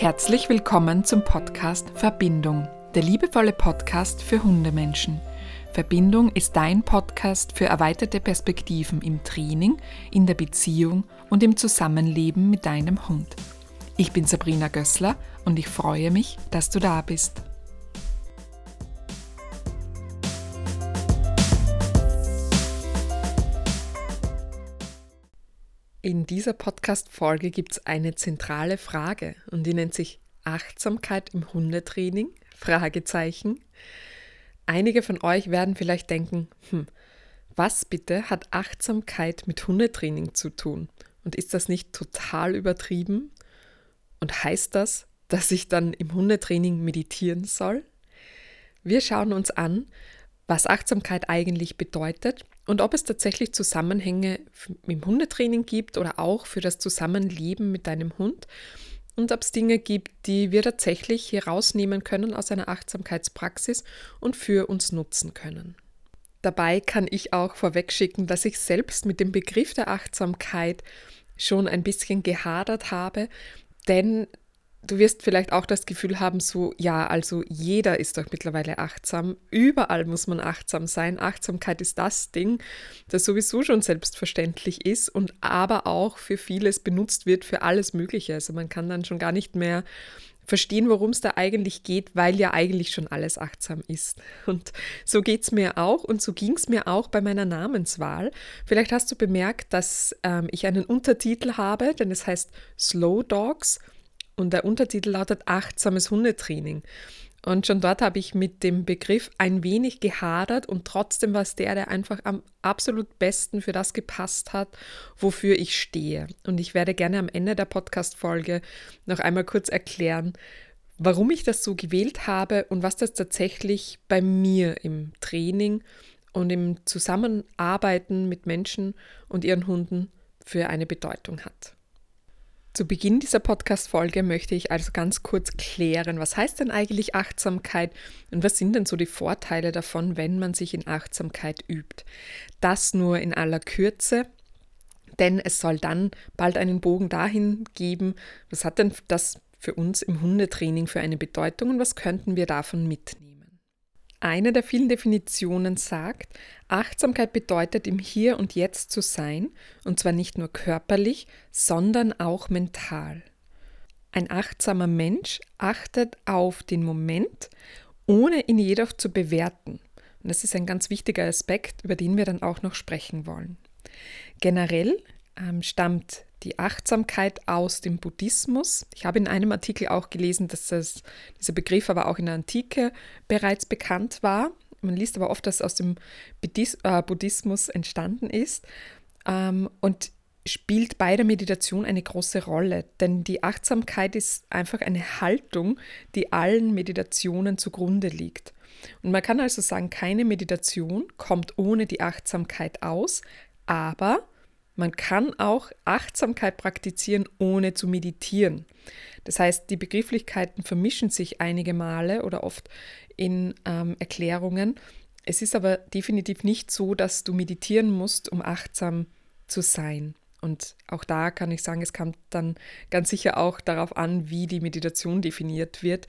Herzlich willkommen zum Podcast Verbindung, der liebevolle Podcast für Hundemenschen. Verbindung ist dein Podcast für erweiterte Perspektiven im Training, in der Beziehung und im Zusammenleben mit deinem Hund. Ich bin Sabrina Gößler und ich freue mich, dass du da bist. Dieser Podcast-Folge gibt es eine zentrale Frage und die nennt sich Achtsamkeit im Hundetraining? Fragezeichen. Einige von euch werden vielleicht denken, hm, was bitte hat Achtsamkeit mit Hundetraining zu tun? Und ist das nicht total übertrieben? Und heißt das, dass ich dann im Hundetraining meditieren soll? Wir schauen uns an, was Achtsamkeit eigentlich bedeutet und ob es tatsächlich Zusammenhänge im Hundetraining gibt oder auch für das Zusammenleben mit deinem Hund und ob es Dinge gibt, die wir tatsächlich hier rausnehmen können aus einer Achtsamkeitspraxis und für uns nutzen können. Dabei kann ich auch vorwegschicken, dass ich selbst mit dem Begriff der Achtsamkeit schon ein bisschen gehadert habe, denn Du wirst vielleicht auch das Gefühl haben, so, ja, also jeder ist doch mittlerweile achtsam. Überall muss man achtsam sein. Achtsamkeit ist das Ding, das sowieso schon selbstverständlich ist und aber auch für vieles benutzt wird, für alles Mögliche. Also man kann dann schon gar nicht mehr verstehen, worum es da eigentlich geht, weil ja eigentlich schon alles achtsam ist. Und so geht es mir auch und so ging es mir auch bei meiner Namenswahl. Vielleicht hast du bemerkt, dass ähm, ich einen Untertitel habe, denn es heißt Slow Dogs und der Untertitel lautet Achtsames Hundetraining. Und schon dort habe ich mit dem Begriff ein wenig gehadert und trotzdem war es der, der einfach am absolut besten für das gepasst hat, wofür ich stehe. Und ich werde gerne am Ende der Podcast-Folge noch einmal kurz erklären, warum ich das so gewählt habe und was das tatsächlich bei mir im Training und im Zusammenarbeiten mit Menschen und ihren Hunden für eine Bedeutung hat. Zu Beginn dieser Podcast-Folge möchte ich also ganz kurz klären, was heißt denn eigentlich Achtsamkeit und was sind denn so die Vorteile davon, wenn man sich in Achtsamkeit übt. Das nur in aller Kürze, denn es soll dann bald einen Bogen dahin geben, was hat denn das für uns im Hundetraining für eine Bedeutung und was könnten wir davon mitnehmen. Eine der vielen Definitionen sagt, Achtsamkeit bedeutet im Hier und Jetzt zu sein, und zwar nicht nur körperlich, sondern auch mental. Ein achtsamer Mensch achtet auf den Moment, ohne ihn jedoch zu bewerten. Und das ist ein ganz wichtiger Aspekt, über den wir dann auch noch sprechen wollen. Generell ähm, stammt die Achtsamkeit aus dem Buddhismus. Ich habe in einem Artikel auch gelesen, dass das, dieser Begriff aber auch in der Antike bereits bekannt war. Man liest aber oft, dass es aus dem äh, Buddhismus entstanden ist ähm, und spielt bei der Meditation eine große Rolle, denn die Achtsamkeit ist einfach eine Haltung, die allen Meditationen zugrunde liegt. Und man kann also sagen, keine Meditation kommt ohne die Achtsamkeit aus, aber man kann auch Achtsamkeit praktizieren, ohne zu meditieren. Das heißt, die Begrifflichkeiten vermischen sich einige Male oder oft in ähm, Erklärungen. Es ist aber definitiv nicht so, dass du meditieren musst, um achtsam zu sein. Und auch da kann ich sagen, es kommt dann ganz sicher auch darauf an, wie die Meditation definiert wird.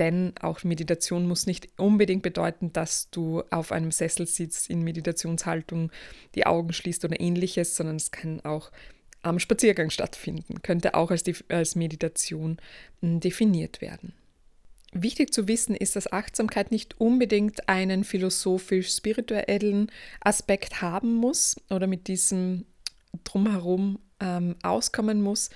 Denn auch Meditation muss nicht unbedingt bedeuten, dass du auf einem Sessel sitzt in Meditationshaltung, die Augen schließt oder ähnliches, sondern es kann auch am Spaziergang stattfinden, könnte auch als, als Meditation hm, definiert werden. Wichtig zu wissen ist, dass Achtsamkeit nicht unbedingt einen philosophisch-spirituellen Aspekt haben muss oder mit diesem drumherum ähm, auskommen muss,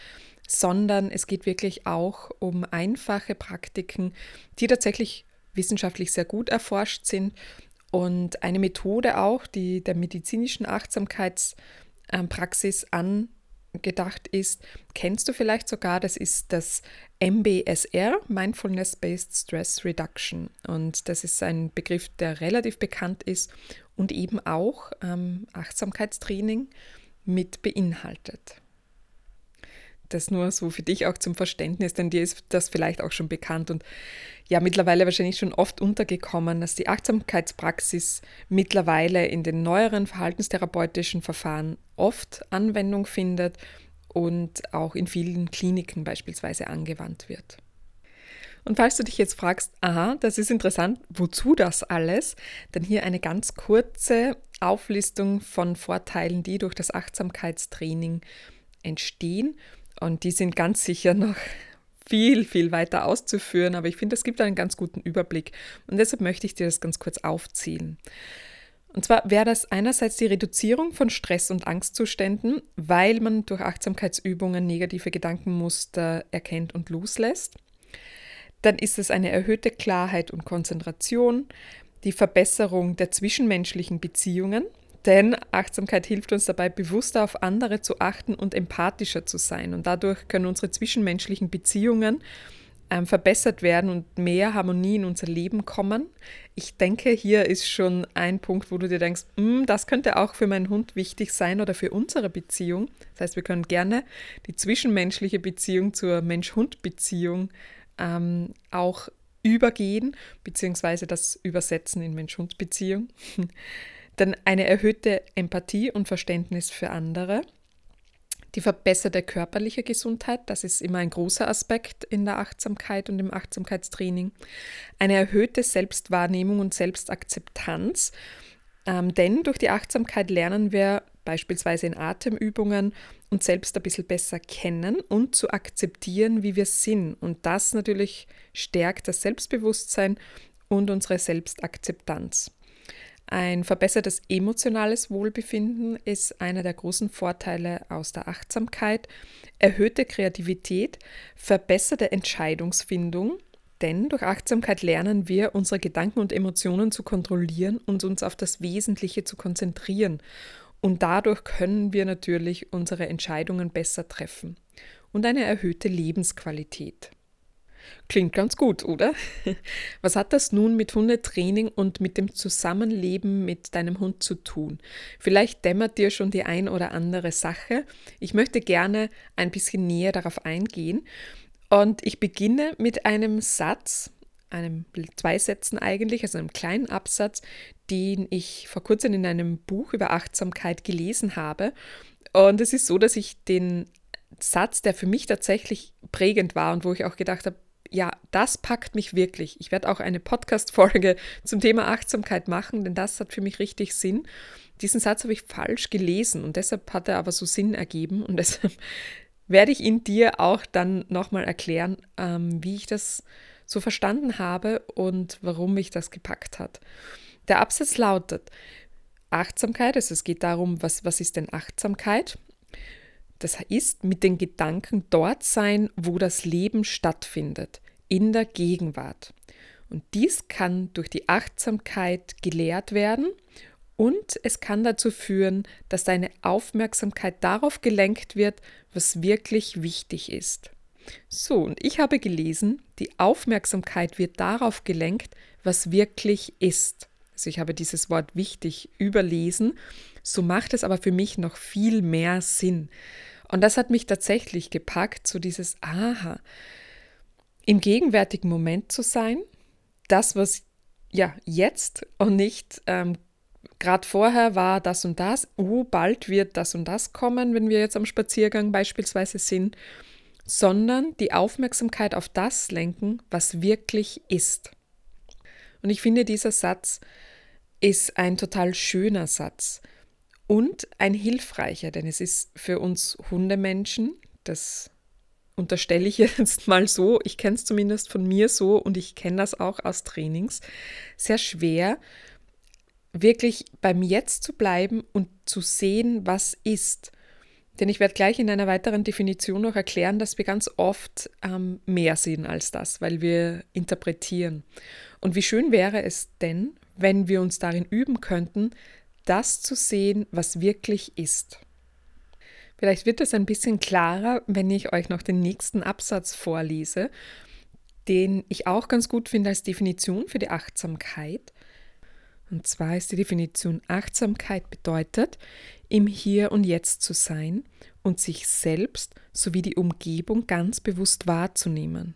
sondern es geht wirklich auch um einfache Praktiken, die tatsächlich wissenschaftlich sehr gut erforscht sind und eine Methode auch, die der medizinischen Achtsamkeitspraxis angedacht ist, kennst du vielleicht sogar, das ist das MBSR, Mindfulness-Based Stress Reduction. Und das ist ein Begriff, der relativ bekannt ist und eben auch ähm, Achtsamkeitstraining mit beinhaltet. Das nur so für dich auch zum Verständnis, denn dir ist das vielleicht auch schon bekannt und ja mittlerweile wahrscheinlich schon oft untergekommen, dass die Achtsamkeitspraxis mittlerweile in den neueren verhaltenstherapeutischen Verfahren oft Anwendung findet und auch in vielen Kliniken beispielsweise angewandt wird. Und falls du dich jetzt fragst, aha, das ist interessant, wozu das alles? Dann hier eine ganz kurze Auflistung von Vorteilen, die durch das Achtsamkeitstraining entstehen. Und die sind ganz sicher noch viel, viel weiter auszuführen, aber ich finde, es gibt einen ganz guten Überblick. Und deshalb möchte ich dir das ganz kurz aufzählen. Und zwar wäre das einerseits die Reduzierung von Stress- und Angstzuständen, weil man durch Achtsamkeitsübungen negative Gedankenmuster erkennt und loslässt. Dann ist es eine erhöhte Klarheit und Konzentration, die Verbesserung der zwischenmenschlichen Beziehungen, denn Achtsamkeit hilft uns dabei, bewusster auf andere zu achten und empathischer zu sein. Und dadurch können unsere zwischenmenschlichen Beziehungen ähm, verbessert werden und mehr Harmonie in unser Leben kommen. Ich denke, hier ist schon ein Punkt, wo du dir denkst, hm, das könnte auch für meinen Hund wichtig sein oder für unsere Beziehung. Das heißt, wir können gerne die zwischenmenschliche Beziehung zur Mensch-Hund-Beziehung ähm, auch übergehen, beziehungsweise das Übersetzen in Mensch-Hund-Beziehung. Dann eine erhöhte Empathie und Verständnis für andere. Die verbesserte körperliche Gesundheit, das ist immer ein großer Aspekt in der Achtsamkeit und im Achtsamkeitstraining. Eine erhöhte Selbstwahrnehmung und Selbstakzeptanz, ähm, denn durch die Achtsamkeit lernen wir beispielsweise in Atemübungen uns selbst ein bisschen besser kennen und zu akzeptieren, wie wir sind. Und das natürlich stärkt das Selbstbewusstsein und unsere Selbstakzeptanz. Ein verbessertes emotionales Wohlbefinden ist einer der großen Vorteile aus der Achtsamkeit. Erhöhte Kreativität, verbesserte Entscheidungsfindung, denn durch Achtsamkeit lernen wir, unsere Gedanken und Emotionen zu kontrollieren und uns auf das Wesentliche zu konzentrieren. Und dadurch können wir natürlich unsere Entscheidungen besser treffen. Und eine erhöhte Lebensqualität. Klingt ganz gut, oder? Was hat das nun mit Hundetraining und mit dem Zusammenleben mit deinem Hund zu tun? Vielleicht dämmert dir schon die ein oder andere Sache. Ich möchte gerne ein bisschen näher darauf eingehen. Und ich beginne mit einem Satz, einem zwei Sätzen eigentlich, also einem kleinen Absatz, den ich vor kurzem in einem Buch über Achtsamkeit gelesen habe. Und es ist so, dass ich den Satz, der für mich tatsächlich prägend war und wo ich auch gedacht habe, ja, das packt mich wirklich. Ich werde auch eine Podcast-Folge zum Thema Achtsamkeit machen, denn das hat für mich richtig Sinn. Diesen Satz habe ich falsch gelesen und deshalb hat er aber so Sinn ergeben und deshalb werde ich ihn dir auch dann nochmal erklären, ähm, wie ich das so verstanden habe und warum mich das gepackt hat. Der Absatz lautet, Achtsamkeit, also es geht darum, was, was ist denn Achtsamkeit? Das heißt, mit den Gedanken dort sein, wo das Leben stattfindet in der Gegenwart. Und dies kann durch die Achtsamkeit gelehrt werden und es kann dazu führen, dass deine Aufmerksamkeit darauf gelenkt wird, was wirklich wichtig ist. So, und ich habe gelesen, die Aufmerksamkeit wird darauf gelenkt, was wirklich ist. Also ich habe dieses Wort wichtig überlesen, so macht es aber für mich noch viel mehr Sinn. Und das hat mich tatsächlich gepackt, so dieses Aha, im gegenwärtigen Moment zu sein, das, was ja jetzt und nicht ähm, gerade vorher war das und das, oh, bald wird das und das kommen, wenn wir jetzt am Spaziergang beispielsweise sind, sondern die Aufmerksamkeit auf das lenken, was wirklich ist. Und ich finde, dieser Satz ist ein total schöner Satz und ein hilfreicher, denn es ist für uns Hundemenschen, das unterstelle ich jetzt mal so, ich kenne es zumindest von mir so und ich kenne das auch aus Trainings, sehr schwer, wirklich beim Jetzt zu bleiben und zu sehen, was ist. Denn ich werde gleich in einer weiteren Definition noch erklären, dass wir ganz oft ähm, mehr sehen als das, weil wir interpretieren. Und wie schön wäre es denn, wenn wir uns darin üben könnten, das zu sehen, was wirklich ist. Vielleicht wird es ein bisschen klarer, wenn ich euch noch den nächsten Absatz vorlese, den ich auch ganz gut finde als Definition für die Achtsamkeit. Und zwar ist die Definition Achtsamkeit bedeutet, im Hier und Jetzt zu sein und sich selbst sowie die Umgebung ganz bewusst wahrzunehmen.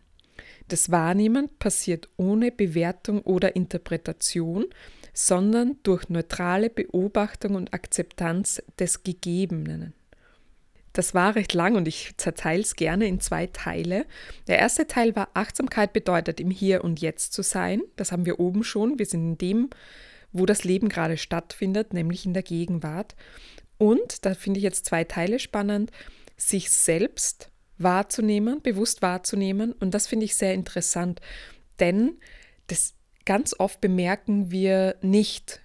Das Wahrnehmen passiert ohne Bewertung oder Interpretation, sondern durch neutrale Beobachtung und Akzeptanz des Gegebenen. Das war recht lang und ich zerteile es gerne in zwei Teile. Der erste Teil war Achtsamkeit bedeutet, im Hier und Jetzt zu sein. Das haben wir oben schon. Wir sind in dem, wo das Leben gerade stattfindet, nämlich in der Gegenwart. Und, da finde ich jetzt zwei Teile spannend, sich selbst wahrzunehmen, bewusst wahrzunehmen. Und das finde ich sehr interessant, denn das ganz oft bemerken wir nicht,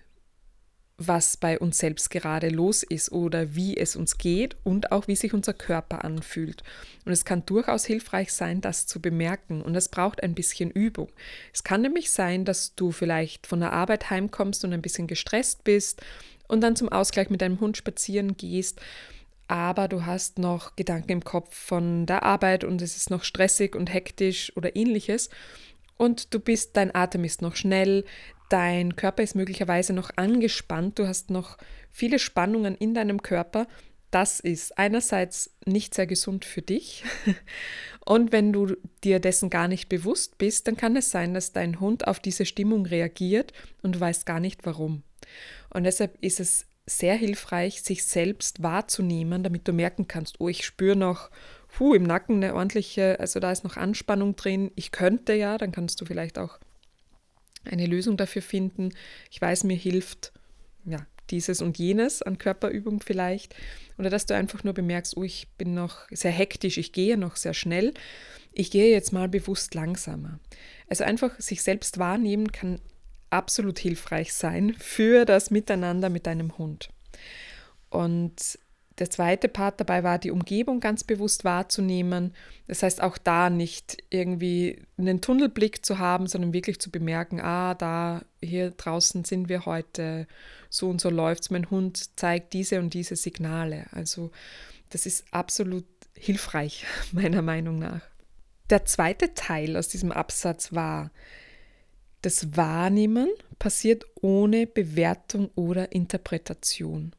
was bei uns selbst gerade los ist oder wie es uns geht und auch wie sich unser Körper anfühlt. Und es kann durchaus hilfreich sein, das zu bemerken und es braucht ein bisschen Übung. Es kann nämlich sein, dass du vielleicht von der Arbeit heimkommst und ein bisschen gestresst bist und dann zum Ausgleich mit deinem Hund spazieren gehst, aber du hast noch Gedanken im Kopf von der Arbeit und es ist noch stressig und hektisch oder ähnliches und du bist, dein Atem ist noch schnell, dein Körper ist möglicherweise noch angespannt, du hast noch viele Spannungen in deinem Körper. Das ist einerseits nicht sehr gesund für dich. Und wenn du dir dessen gar nicht bewusst bist, dann kann es sein, dass dein Hund auf diese Stimmung reagiert und du weißt gar nicht warum. Und deshalb ist es sehr hilfreich, sich selbst wahrzunehmen, damit du merken kannst, oh, ich spüre noch puh, im Nacken eine ordentliche, also da ist noch Anspannung drin. Ich könnte ja, dann kannst du vielleicht auch eine Lösung dafür finden. Ich weiß, mir hilft ja, dieses und jenes an Körperübung vielleicht. Oder dass du einfach nur bemerkst, oh, ich bin noch sehr hektisch, ich gehe noch sehr schnell. Ich gehe jetzt mal bewusst langsamer. Also einfach sich selbst wahrnehmen kann absolut hilfreich sein für das Miteinander mit deinem Hund. Und der zweite Part dabei war, die Umgebung ganz bewusst wahrzunehmen. Das heißt, auch da nicht irgendwie einen Tunnelblick zu haben, sondern wirklich zu bemerken, ah, da, hier draußen sind wir heute, so und so läuft es. Mein Hund zeigt diese und diese Signale. Also das ist absolut hilfreich, meiner Meinung nach. Der zweite Teil aus diesem Absatz war, das Wahrnehmen passiert ohne Bewertung oder Interpretation.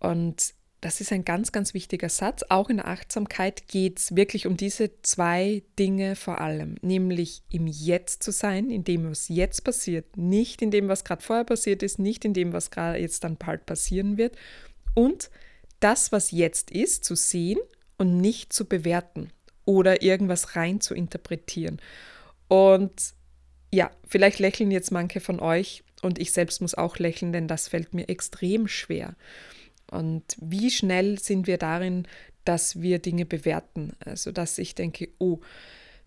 Und das ist ein ganz, ganz wichtiger Satz. Auch in der Achtsamkeit geht es wirklich um diese zwei Dinge vor allem, nämlich im Jetzt zu sein, in dem, was jetzt passiert, nicht in dem, was gerade vorher passiert ist, nicht in dem, was gerade jetzt dann bald passieren wird und das, was jetzt ist, zu sehen und nicht zu bewerten oder irgendwas rein zu interpretieren. Und ja, vielleicht lächeln jetzt manche von euch und ich selbst muss auch lächeln, denn das fällt mir extrem schwer. Und wie schnell sind wir darin, dass wir Dinge bewerten? Also, dass ich denke, oh,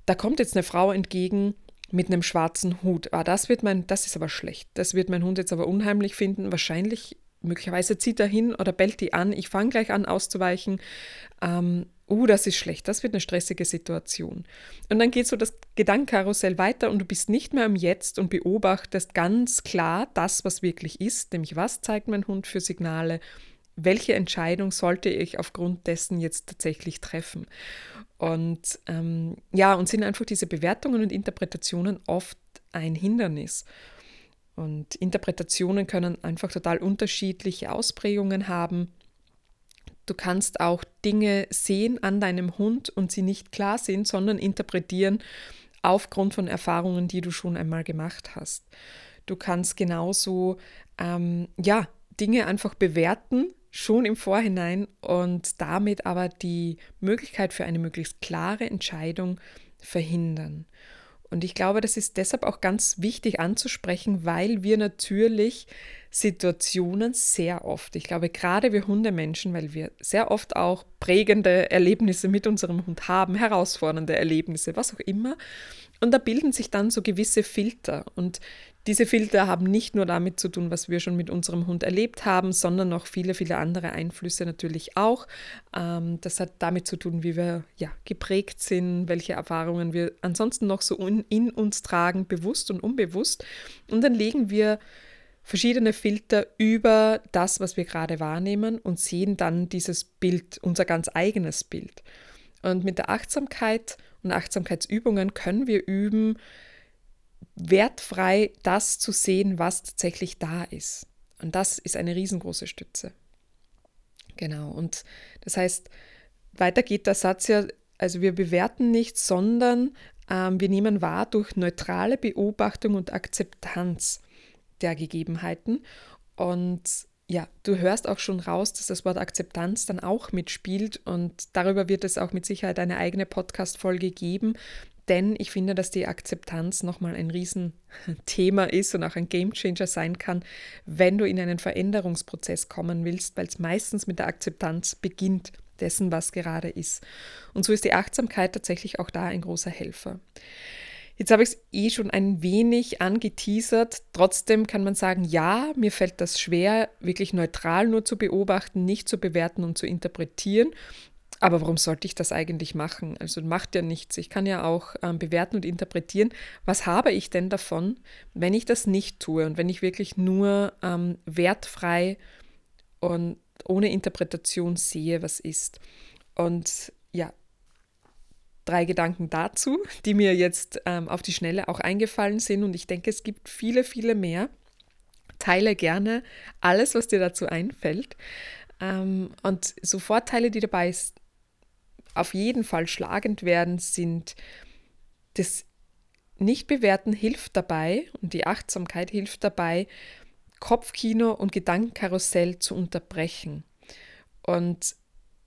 da kommt jetzt eine Frau entgegen mit einem schwarzen Hut. Ah, das wird mein, das ist aber schlecht. Das wird mein Hund jetzt aber unheimlich finden. Wahrscheinlich, möglicherweise zieht er hin oder bellt die an. Ich fange gleich an auszuweichen. Ähm, uh, das ist schlecht, das wird eine stressige Situation. Und dann geht so das Gedankenkarussell weiter und du bist nicht mehr im Jetzt und beobachtest ganz klar das, was wirklich ist, nämlich was zeigt mein Hund für Signale welche Entscheidung sollte ich aufgrund dessen jetzt tatsächlich treffen? Und ähm, ja, und sind einfach diese Bewertungen und Interpretationen oft ein Hindernis. Und Interpretationen können einfach total unterschiedliche Ausprägungen haben. Du kannst auch Dinge sehen an deinem Hund und sie nicht klar sehen, sondern interpretieren aufgrund von Erfahrungen, die du schon einmal gemacht hast. Du kannst genauso ähm, ja, Dinge einfach bewerten, schon im Vorhinein und damit aber die Möglichkeit für eine möglichst klare Entscheidung verhindern. Und ich glaube, das ist deshalb auch ganz wichtig anzusprechen, weil wir natürlich Situationen sehr oft, ich glaube gerade wir Hundemenschen, weil wir sehr oft auch prägende Erlebnisse mit unserem Hund haben, herausfordernde Erlebnisse, was auch immer. Und da bilden sich dann so gewisse Filter. Und diese Filter haben nicht nur damit zu tun, was wir schon mit unserem Hund erlebt haben, sondern noch viele, viele andere Einflüsse natürlich auch. Ähm, das hat damit zu tun, wie wir ja, geprägt sind, welche Erfahrungen wir ansonsten noch so in uns tragen, bewusst und unbewusst. Und dann legen wir verschiedene Filter über das, was wir gerade wahrnehmen und sehen dann dieses Bild, unser ganz eigenes Bild. Und mit der Achtsamkeit und Achtsamkeitsübungen können wir üben, wertfrei das zu sehen, was tatsächlich da ist. Und das ist eine riesengroße Stütze. Genau. Und das heißt, weiter geht der Satz ja, also wir bewerten nicht, sondern ähm, wir nehmen wahr durch neutrale Beobachtung und Akzeptanz der Gegebenheiten. Und ja, du hörst auch schon raus, dass das Wort Akzeptanz dann auch mitspielt und darüber wird es auch mit Sicherheit eine eigene Podcast-Folge geben, denn ich finde, dass die Akzeptanz nochmal ein Riesenthema ist und auch ein Gamechanger sein kann, wenn du in einen Veränderungsprozess kommen willst, weil es meistens mit der Akzeptanz beginnt dessen, was gerade ist. Und so ist die Achtsamkeit tatsächlich auch da ein großer Helfer. Jetzt habe ich es eh schon ein wenig angeteasert. Trotzdem kann man sagen, ja, mir fällt das schwer, wirklich neutral nur zu beobachten, nicht zu bewerten und zu interpretieren. Aber warum sollte ich das eigentlich machen? Also macht ja nichts. Ich kann ja auch ähm, bewerten und interpretieren. Was habe ich denn davon, wenn ich das nicht tue und wenn ich wirklich nur ähm, wertfrei und ohne Interpretation sehe, was ist? Und ja, drei Gedanken dazu, die mir jetzt ähm, auf die Schnelle auch eingefallen sind. Und ich denke, es gibt viele, viele mehr. Teile gerne alles, was dir dazu einfällt. Ähm, und so Vorteile, die dabei auf jeden Fall schlagend werden, sind das Nichtbewerten hilft dabei und die Achtsamkeit hilft dabei, Kopfkino und Gedankenkarussell zu unterbrechen. Und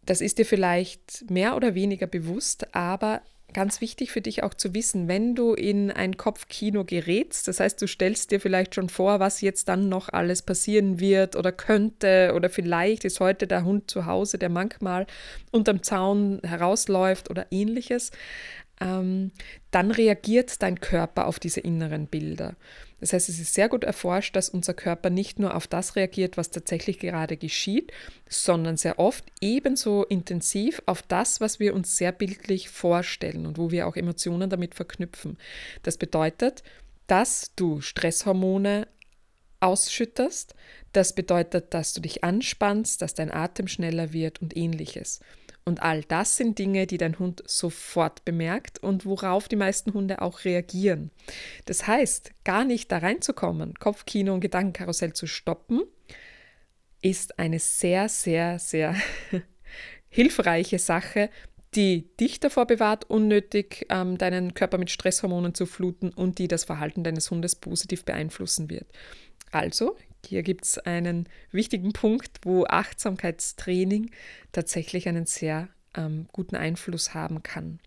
das ist dir vielleicht mehr oder weniger bewusst, aber ganz wichtig für dich auch zu wissen, wenn du in ein Kopfkino gerätst, das heißt, du stellst dir vielleicht schon vor, was jetzt dann noch alles passieren wird oder könnte oder vielleicht ist heute der Hund zu Hause, der manchmal unterm Zaun herausläuft oder ähnliches, ähm, dann reagiert dein Körper auf diese inneren Bilder. Das heißt, es ist sehr gut erforscht, dass unser Körper nicht nur auf das reagiert, was tatsächlich gerade geschieht, sondern sehr oft ebenso intensiv auf das, was wir uns sehr bildlich vorstellen und wo wir auch Emotionen damit verknüpfen. Das bedeutet, dass du Stresshormone ausschütterst, das bedeutet, dass du dich anspannst, dass dein Atem schneller wird und ähnliches. Und all das sind Dinge, die dein Hund sofort bemerkt und worauf die meisten Hunde auch reagieren. Das heißt, gar nicht da reinzukommen, Kopfkino und Gedankenkarussell zu stoppen, ist eine sehr, sehr, sehr hilfreiche Sache, die dich davor bewahrt, unnötig ähm, deinen Körper mit Stresshormonen zu fluten und die das Verhalten deines Hundes positiv beeinflussen wird. Also, hier gibt es einen wichtigen Punkt, wo Achtsamkeitstraining tatsächlich einen sehr ähm, guten Einfluss haben kann.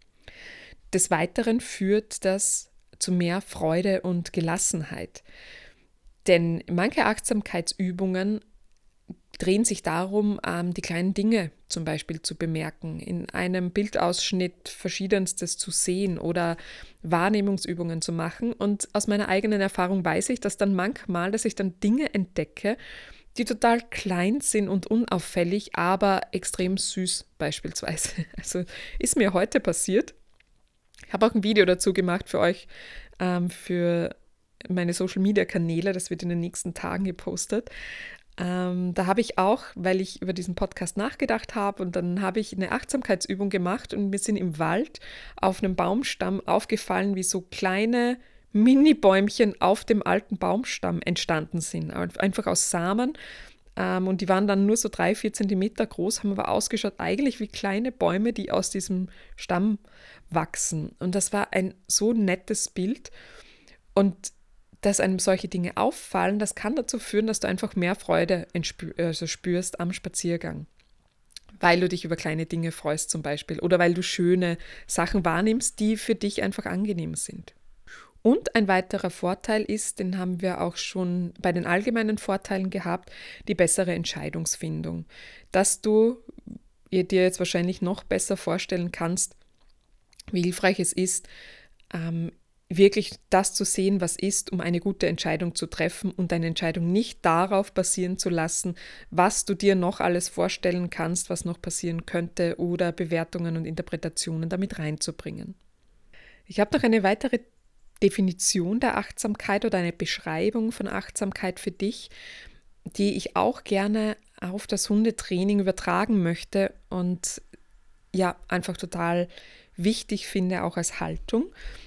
Des Weiteren führt das zu mehr Freude und Gelassenheit. Denn manche Achtsamkeitsübungen drehen sich darum, ähm, die kleinen Dinge zum Beispiel zu bemerken, in einem Bildausschnitt verschiedenstes zu sehen oder Wahrnehmungsübungen zu machen. Und aus meiner eigenen Erfahrung weiß ich, dass dann manchmal, dass ich dann Dinge entdecke, die total klein sind und unauffällig, aber extrem süß beispielsweise. Also ist mir heute passiert. Ich habe auch ein Video dazu gemacht für euch, ähm, für meine Social-Media-Kanäle. Das wird in den nächsten Tagen gepostet. Ähm, da habe ich auch, weil ich über diesen Podcast nachgedacht habe und dann habe ich eine Achtsamkeitsübung gemacht und wir sind im Wald auf einem Baumstamm aufgefallen, wie so kleine Mini-Bäumchen auf dem alten Baumstamm entstanden sind. Einfach aus Samen. Ähm, und die waren dann nur so drei, vier Zentimeter groß, haben aber ausgeschaut eigentlich wie kleine Bäume, die aus diesem Stamm wachsen. Und das war ein so nettes Bild. Und dass einem solche Dinge auffallen, das kann dazu führen, dass du einfach mehr Freude also spürst am Spaziergang. Weil du dich über kleine Dinge freust zum Beispiel oder weil du schöne Sachen wahrnimmst, die für dich einfach angenehm sind. Und ein weiterer Vorteil ist, den haben wir auch schon bei den allgemeinen Vorteilen gehabt, die bessere Entscheidungsfindung. Dass du dir jetzt wahrscheinlich noch besser vorstellen kannst, wie hilfreich es ist, ähm, wirklich das zu sehen, was ist, um eine gute Entscheidung zu treffen und deine Entscheidung nicht darauf basieren zu lassen, was du dir noch alles vorstellen kannst, was noch passieren könnte oder Bewertungen und Interpretationen damit reinzubringen. Ich habe noch eine weitere Definition der Achtsamkeit oder eine Beschreibung von Achtsamkeit für dich, die ich auch gerne auf das Hundetraining übertragen möchte und ja, einfach total wichtig finde, auch als Haltung,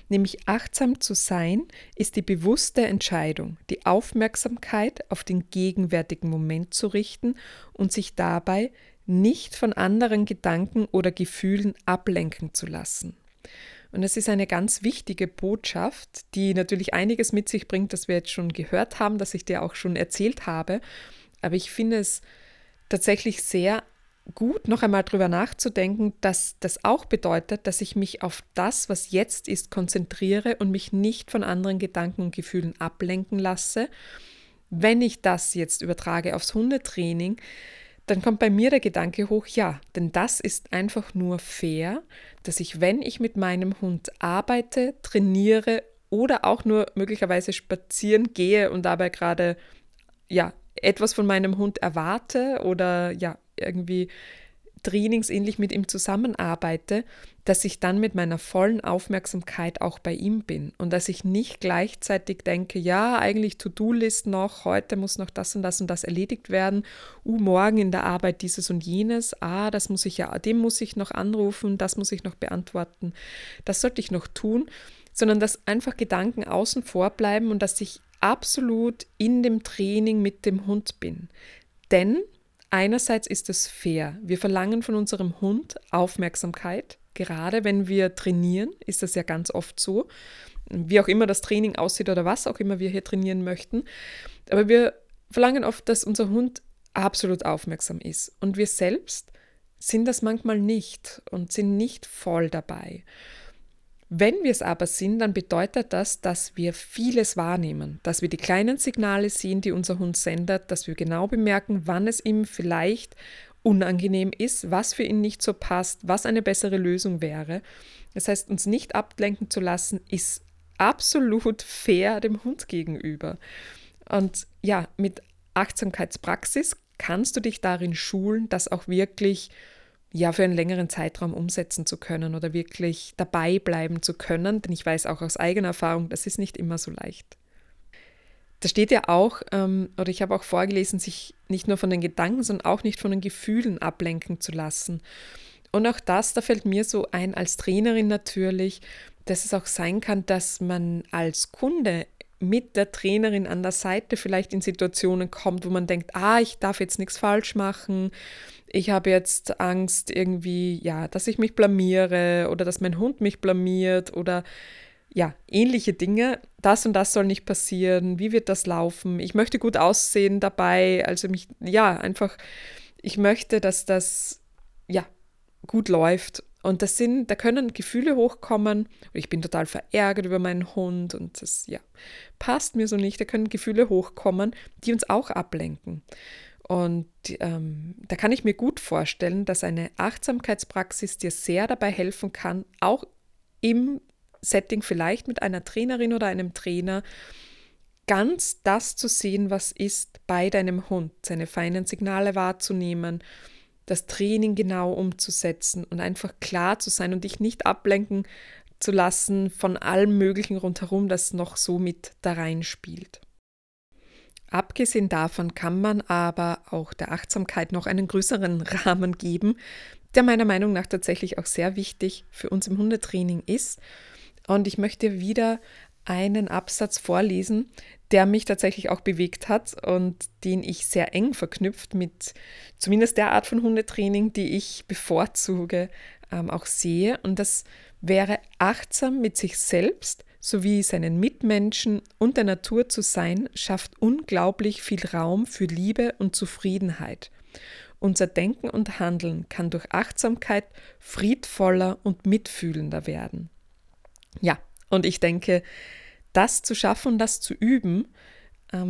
nämlich achtsam zu sein, ist die bewusste Entscheidung, die Aufmerksamkeit auf den gegenwärtigen Moment zu richten und sich dabei nicht von anderen Gedanken oder Gefühlen ablenken zu lassen. Und das ist eine ganz wichtige Botschaft, die natürlich einiges mit sich bringt, das wir jetzt schon gehört haben, das ich dir auch schon erzählt habe. Aber ich finde es tatsächlich sehr gut, noch einmal drüber nachzudenken, dass das auch bedeutet, dass ich mich auf das, was jetzt ist, konzentriere und mich nicht von anderen Gedanken und Gefühlen ablenken lasse. Wenn ich das jetzt übertrage aufs Hundetraining, dann kommt bei mir der Gedanke hoch, ja, denn das ist einfach nur fair, dass ich, wenn ich mit meinem Hund arbeite, trainiere oder auch nur möglicherweise spazieren gehe und dabei gerade ja etwas von meinem Hund erwarte oder ja irgendwie trainingsähnlich mit ihm zusammenarbeite, dass ich dann mit meiner vollen Aufmerksamkeit auch bei ihm bin und dass ich nicht gleichzeitig denke, ja, eigentlich To-Do-List noch, heute muss noch das und das und das erledigt werden, uh, morgen in der Arbeit dieses und jenes, ah, das muss ich ja, dem muss ich noch anrufen, das muss ich noch beantworten, das sollte ich noch tun, sondern dass einfach Gedanken außen vor bleiben und dass ich absolut in dem Training mit dem Hund bin. Denn einerseits ist es fair. Wir verlangen von unserem Hund Aufmerksamkeit. Gerade wenn wir trainieren, ist das ja ganz oft so. Wie auch immer das Training aussieht oder was auch immer wir hier trainieren möchten. Aber wir verlangen oft, dass unser Hund absolut aufmerksam ist. Und wir selbst sind das manchmal nicht und sind nicht voll dabei. Wenn wir es aber sind, dann bedeutet das, dass wir vieles wahrnehmen, dass wir die kleinen Signale sehen, die unser Hund sendet, dass wir genau bemerken, wann es ihm vielleicht unangenehm ist, was für ihn nicht so passt, was eine bessere Lösung wäre. Das heißt, uns nicht ablenken zu lassen, ist absolut fair dem Hund gegenüber. Und ja, mit Achtsamkeitspraxis kannst du dich darin schulen, das auch wirklich ja für einen längeren Zeitraum umsetzen zu können oder wirklich dabei bleiben zu können. Denn ich weiß auch aus eigener Erfahrung, das ist nicht immer so leicht. Da steht ja auch, ähm, oder ich habe auch vorgelesen, sich nicht nur von den Gedanken, sondern auch nicht von den Gefühlen ablenken zu lassen. Und auch das, da fällt mir so ein als Trainerin natürlich, dass es auch sein kann, dass man als Kunde mit der Trainerin an der Seite vielleicht in Situationen kommt, wo man denkt, ah, ich darf jetzt nichts falsch machen, ich habe jetzt Angst irgendwie, ja, dass ich mich blamiere oder dass mein Hund mich blamiert oder ja, ähnliche Dinge. Das und das soll nicht passieren. Wie wird das laufen? Ich möchte gut aussehen dabei. Also mich, ja, einfach, ich möchte, dass das, ja, gut läuft. Und das sind, da können Gefühle hochkommen. Ich bin total verärgert über meinen Hund und das, ja, passt mir so nicht. Da können Gefühle hochkommen, die uns auch ablenken. Und ähm, da kann ich mir gut vorstellen, dass eine Achtsamkeitspraxis dir sehr dabei helfen kann, auch im Setting vielleicht mit einer Trainerin oder einem Trainer, ganz das zu sehen, was ist bei deinem Hund, seine feinen Signale wahrzunehmen, das Training genau umzusetzen und einfach klar zu sein und dich nicht ablenken zu lassen von allem Möglichen rundherum, das noch so mit da reinspielt. Abgesehen davon kann man aber auch der Achtsamkeit noch einen größeren Rahmen geben, der meiner Meinung nach tatsächlich auch sehr wichtig für uns im Hundetraining ist. Und ich möchte wieder einen Absatz vorlesen, der mich tatsächlich auch bewegt hat und den ich sehr eng verknüpft mit zumindest der Art von Hundetraining, die ich bevorzuge, ähm, auch sehe. Und das wäre achtsam mit sich selbst sowie seinen Mitmenschen und der Natur zu sein, schafft unglaublich viel Raum für Liebe und Zufriedenheit. Unser Denken und Handeln kann durch Achtsamkeit friedvoller und mitfühlender werden. Ja, und ich denke, das zu schaffen, das zu üben,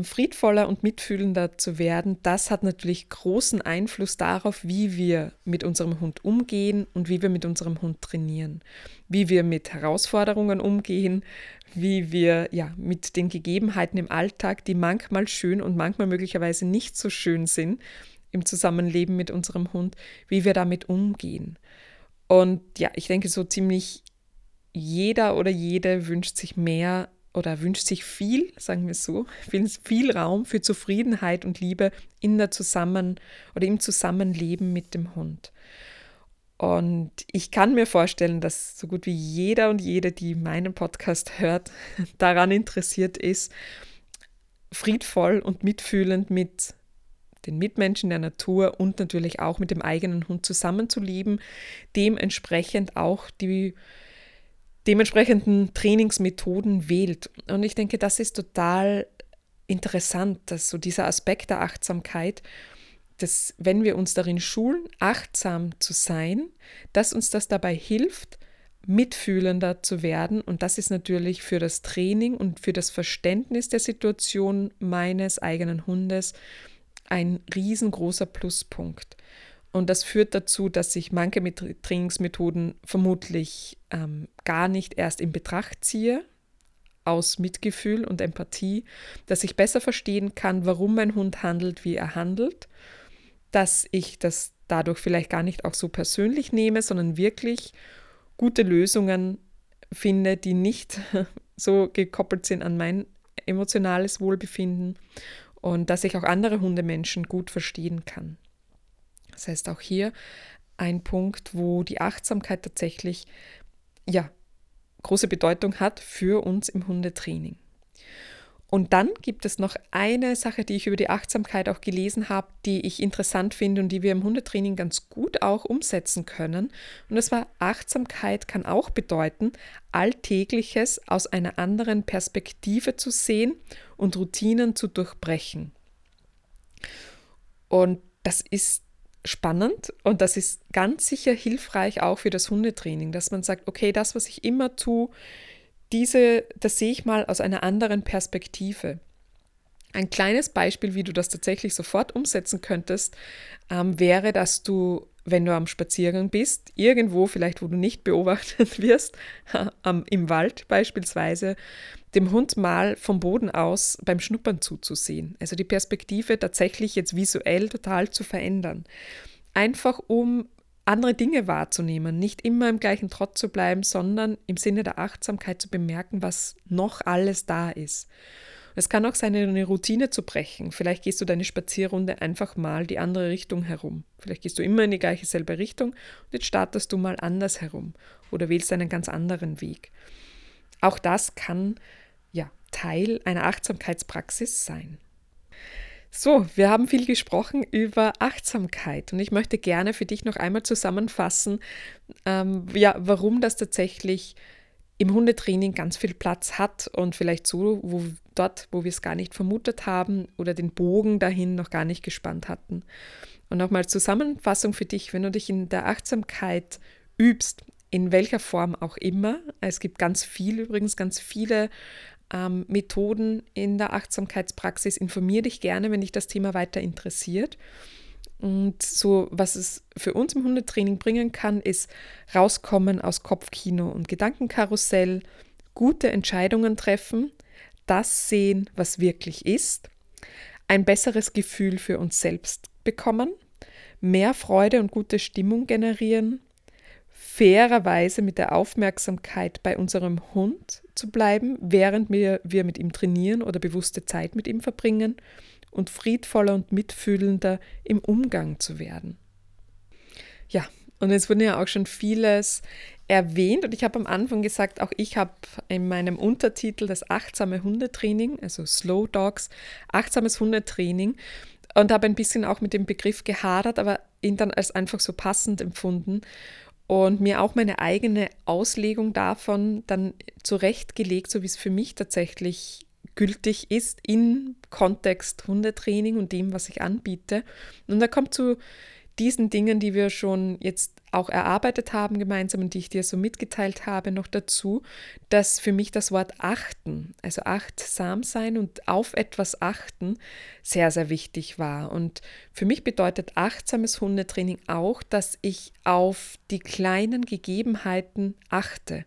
friedvoller und mitfühlender zu werden, das hat natürlich großen Einfluss darauf, wie wir mit unserem Hund umgehen und wie wir mit unserem Hund trainieren, wie wir mit Herausforderungen umgehen, wie wir ja mit den Gegebenheiten im Alltag, die manchmal schön und manchmal möglicherweise nicht so schön sind im Zusammenleben mit unserem Hund, wie wir damit umgehen. Und ja, ich denke, so ziemlich jeder oder jede wünscht sich mehr oder wünscht sich viel, sagen wir so, viel, viel Raum für Zufriedenheit und Liebe in der Zusammen- oder im Zusammenleben mit dem Hund. Und ich kann mir vorstellen, dass so gut wie jeder und jede, die meinen Podcast hört, daran interessiert ist, friedvoll und mitfühlend mit den Mitmenschen der Natur und natürlich auch mit dem eigenen Hund zusammenzuleben, dementsprechend auch die dementsprechenden Trainingsmethoden wählt. Und ich denke, das ist total interessant, dass so dieser Aspekt der Achtsamkeit, dass wenn wir uns darin schulen, achtsam zu sein, dass uns das dabei hilft, mitfühlender zu werden. Und das ist natürlich für das Training und für das Verständnis der Situation meines eigenen Hundes ein riesengroßer Pluspunkt. Und das führt dazu, dass ich manche Trainingsmethoden vermutlich ähm, gar nicht erst in Betracht ziehe, aus Mitgefühl und Empathie, dass ich besser verstehen kann, warum mein Hund handelt, wie er handelt, dass ich das dadurch vielleicht gar nicht auch so persönlich nehme, sondern wirklich gute Lösungen finde, die nicht so gekoppelt sind an mein emotionales Wohlbefinden und dass ich auch andere Hundemenschen gut verstehen kann. Das heißt auch hier ein Punkt, wo die Achtsamkeit tatsächlich ja große Bedeutung hat für uns im Hundetraining. Und dann gibt es noch eine Sache, die ich über die Achtsamkeit auch gelesen habe, die ich interessant finde und die wir im Hundetraining ganz gut auch umsetzen können. Und das war, Achtsamkeit kann auch bedeuten, Alltägliches aus einer anderen Perspektive zu sehen und Routinen zu durchbrechen. Und das ist spannend und das ist ganz sicher hilfreich auch für das Hundetraining, dass man sagt, okay, das, was ich immer tue, diese, das sehe ich mal aus einer anderen Perspektive. Ein kleines Beispiel, wie du das tatsächlich sofort umsetzen könntest, ähm, wäre, dass du, wenn du am Spaziergang bist, irgendwo vielleicht, wo du nicht beobachtet wirst, im Wald beispielsweise, dem Hund mal vom Boden aus beim Schnuppern zuzusehen. Also die Perspektive tatsächlich jetzt visuell total zu verändern. Einfach um andere Dinge wahrzunehmen, nicht immer im gleichen Trott zu bleiben, sondern im Sinne der Achtsamkeit zu bemerken, was noch alles da ist. Es kann auch sein, eine Routine zu brechen. Vielleicht gehst du deine Spazierrunde einfach mal die andere Richtung herum. Vielleicht gehst du immer in die gleiche selbe Richtung und jetzt startest du mal anders herum oder wählst einen ganz anderen Weg. Auch das kann ja Teil einer Achtsamkeitspraxis sein. So, wir haben viel gesprochen über Achtsamkeit und ich möchte gerne für dich noch einmal zusammenfassen, ähm, ja, warum das tatsächlich im Hundetraining ganz viel Platz hat und vielleicht so, wo dort, wo wir es gar nicht vermutet haben oder den Bogen dahin noch gar nicht gespannt hatten. Und nochmal Zusammenfassung für dich, wenn du dich in der Achtsamkeit übst, in welcher Form auch immer. Es gibt ganz viel, übrigens ganz viele ähm, Methoden in der Achtsamkeitspraxis. Informiere dich gerne, wenn dich das Thema weiter interessiert. Und so, was es für uns im Hundetraining bringen kann, ist rauskommen aus Kopfkino und Gedankenkarussell, gute Entscheidungen treffen, das sehen, was wirklich ist, ein besseres Gefühl für uns selbst bekommen, mehr Freude und gute Stimmung generieren, fairerweise mit der Aufmerksamkeit bei unserem Hund zu bleiben, während wir, wir mit ihm trainieren oder bewusste Zeit mit ihm verbringen und friedvoller und mitfühlender im Umgang zu werden. Ja, und es wurde ja auch schon vieles erwähnt und ich habe am Anfang gesagt, auch ich habe in meinem Untertitel das achtsame Hundetraining, also Slow Dogs, achtsames Hundetraining und habe ein bisschen auch mit dem Begriff gehadert, aber ihn dann als einfach so passend empfunden und mir auch meine eigene Auslegung davon dann zurechtgelegt, so wie es für mich tatsächlich gültig ist im Kontext Hundetraining und dem, was ich anbiete. Und da kommt zu diesen Dingen, die wir schon jetzt auch erarbeitet haben gemeinsam und die ich dir so mitgeteilt habe, noch dazu, dass für mich das Wort achten, also achtsam sein und auf etwas achten, sehr, sehr wichtig war. Und für mich bedeutet achtsames Hundetraining auch, dass ich auf die kleinen Gegebenheiten achte,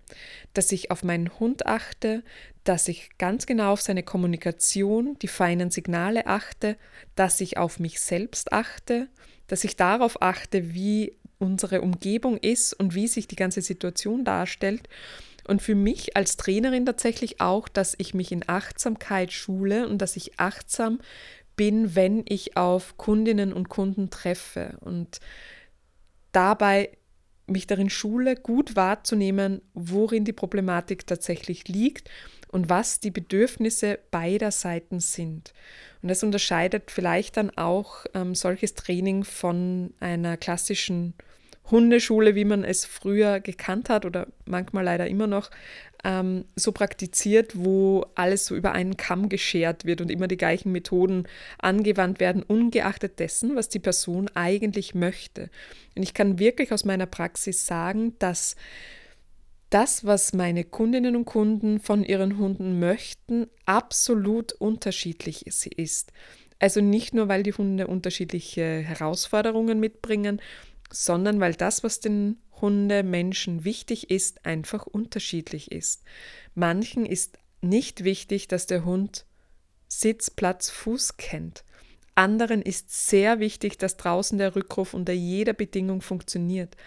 dass ich auf meinen Hund achte, dass ich ganz genau auf seine Kommunikation, die feinen Signale achte, dass ich auf mich selbst achte, dass ich darauf achte, wie unsere Umgebung ist und wie sich die ganze Situation darstellt. Und für mich als Trainerin tatsächlich auch, dass ich mich in Achtsamkeit schule und dass ich achtsam bin, wenn ich auf Kundinnen und Kunden treffe und dabei mich darin schule, gut wahrzunehmen, worin die Problematik tatsächlich liegt und was die Bedürfnisse beider Seiten sind. Und das unterscheidet vielleicht dann auch ähm, solches Training von einer klassischen Hundeschule, wie man es früher gekannt hat oder manchmal leider immer noch, ähm, so praktiziert, wo alles so über einen Kamm geschert wird und immer die gleichen Methoden angewandt werden, ungeachtet dessen, was die Person eigentlich möchte. Und ich kann wirklich aus meiner Praxis sagen, dass das, was meine Kundinnen und Kunden von ihren Hunden möchten, absolut unterschiedlich ist. Also nicht nur, weil die Hunde unterschiedliche Herausforderungen mitbringen, sondern weil das, was den Hundemenschen wichtig ist, einfach unterschiedlich ist. Manchen ist nicht wichtig, dass der Hund Sitz, Platz, Fuß kennt. Anderen ist sehr wichtig, dass draußen der Rückruf unter jeder Bedingung funktioniert.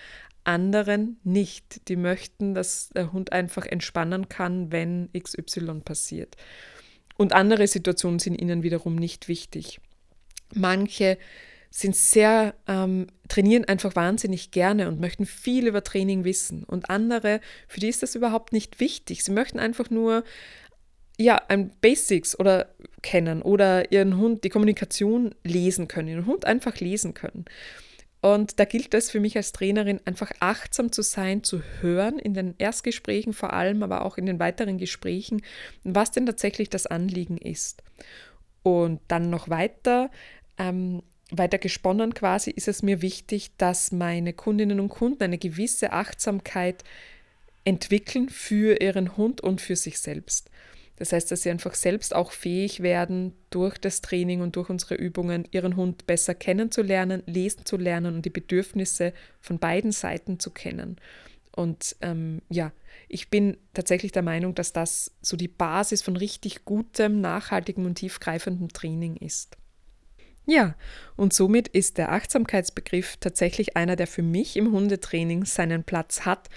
Anderen nicht. Die möchten, dass der Hund einfach entspannen kann, wenn XY passiert. Und andere Situationen sind ihnen wiederum nicht wichtig. Manche sind sehr, ähm, trainieren einfach wahnsinnig gerne und möchten viel über Training wissen. Und andere, für die ist das überhaupt nicht wichtig. Sie möchten einfach nur ja, ein Basics oder kennen oder ihren Hund die Kommunikation lesen können, ihren Hund einfach lesen können. Und da gilt es für mich als Trainerin einfach achtsam zu sein, zu hören, in den Erstgesprächen vor allem, aber auch in den weiteren Gesprächen, was denn tatsächlich das Anliegen ist. Und dann noch weiter, ähm, weiter gesponnen quasi, ist es mir wichtig, dass meine Kundinnen und Kunden eine gewisse Achtsamkeit entwickeln für ihren Hund und für sich selbst. Das heißt, dass sie einfach selbst auch fähig werden, durch das Training und durch unsere Übungen ihren Hund besser kennenzulernen, lesen zu lernen und die Bedürfnisse von beiden Seiten zu kennen. Und ähm, ja, ich bin tatsächlich der Meinung, dass das so die Basis von richtig gutem, nachhaltigem und tiefgreifendem Training ist. Ja, und somit ist der Achtsamkeitsbegriff tatsächlich einer, der für mich im Hundetraining seinen Platz hat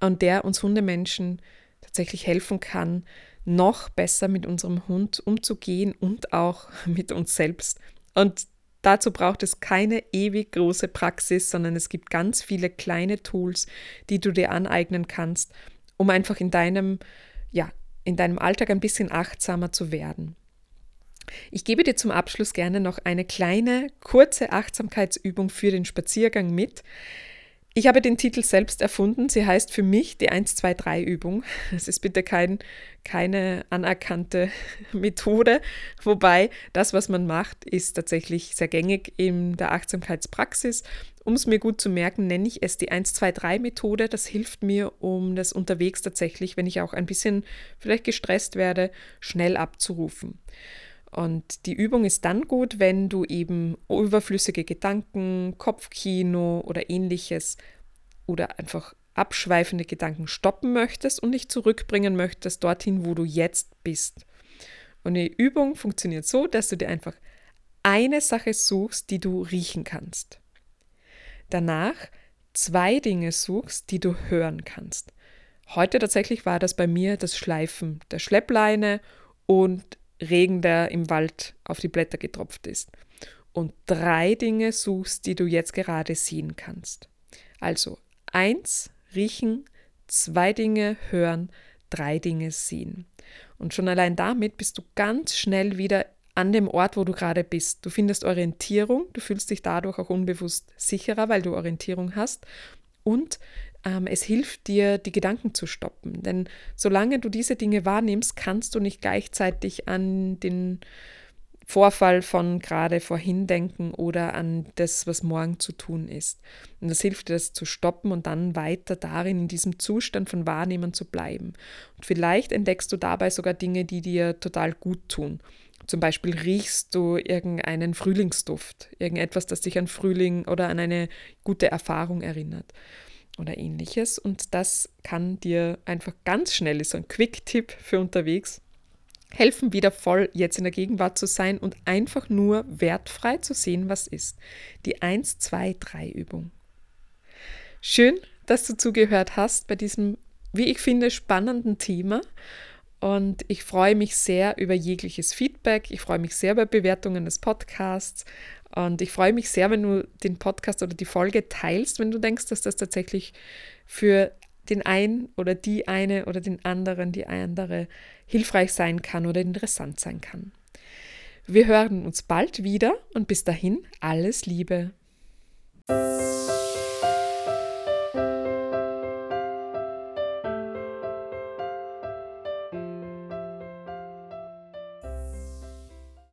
und der uns Hundemenschen tatsächlich helfen kann, noch besser mit unserem Hund umzugehen und auch mit uns selbst. Und dazu braucht es keine ewig große Praxis, sondern es gibt ganz viele kleine Tools, die du dir aneignen kannst, um einfach in deinem, ja, in deinem Alltag ein bisschen achtsamer zu werden. Ich gebe dir zum Abschluss gerne noch eine kleine, kurze Achtsamkeitsübung für den Spaziergang mit. Ich habe den Titel selbst erfunden. Sie heißt für mich die 1-2-3-Übung. Es ist bitte kein, keine anerkannte Methode, wobei das, was man macht, ist tatsächlich sehr gängig in der Achtsamkeitspraxis. Um es mir gut zu merken, nenne ich es die 1-2-3-Methode. Das hilft mir, um das unterwegs tatsächlich, wenn ich auch ein bisschen vielleicht gestresst werde, schnell abzurufen. Und die Übung ist dann gut, wenn du eben überflüssige Gedanken, Kopfkino oder ähnliches oder einfach abschweifende Gedanken stoppen möchtest und dich zurückbringen möchtest dorthin, wo du jetzt bist. Und die Übung funktioniert so, dass du dir einfach eine Sache suchst, die du riechen kannst. Danach zwei Dinge suchst, die du hören kannst. Heute tatsächlich war das bei mir das Schleifen der Schleppleine und Regen, der im Wald auf die Blätter getropft ist. Und drei Dinge suchst, die du jetzt gerade sehen kannst. Also eins, riechen, zwei Dinge hören, drei Dinge sehen. Und schon allein damit bist du ganz schnell wieder an dem Ort, wo du gerade bist. Du findest Orientierung, du fühlst dich dadurch auch unbewusst sicherer, weil du Orientierung hast. Und es hilft dir, die Gedanken zu stoppen. Denn solange du diese Dinge wahrnimmst, kannst du nicht gleichzeitig an den Vorfall von gerade vorhin denken oder an das, was morgen zu tun ist. Und das hilft dir, das zu stoppen und dann weiter darin, in diesem Zustand von Wahrnehmen zu bleiben. Und vielleicht entdeckst du dabei sogar Dinge, die dir total gut tun. Zum Beispiel riechst du irgendeinen Frühlingsduft, irgendetwas, das dich an Frühling oder an eine gute Erfahrung erinnert oder ähnliches. Und das kann dir einfach ganz schnell, ist so ein Quick-Tipp für unterwegs, helfen, wieder voll jetzt in der Gegenwart zu sein und einfach nur wertfrei zu sehen, was ist. Die 1, 2, 3 Übung. Schön, dass du zugehört hast bei diesem, wie ich finde, spannenden Thema. Und ich freue mich sehr über jegliches Feedback. Ich freue mich sehr über Bewertungen des Podcasts. Und ich freue mich sehr, wenn du den Podcast oder die Folge teilst, wenn du denkst, dass das tatsächlich für den einen oder die eine oder den anderen, die andere hilfreich sein kann oder interessant sein kann. Wir hören uns bald wieder und bis dahin alles Liebe.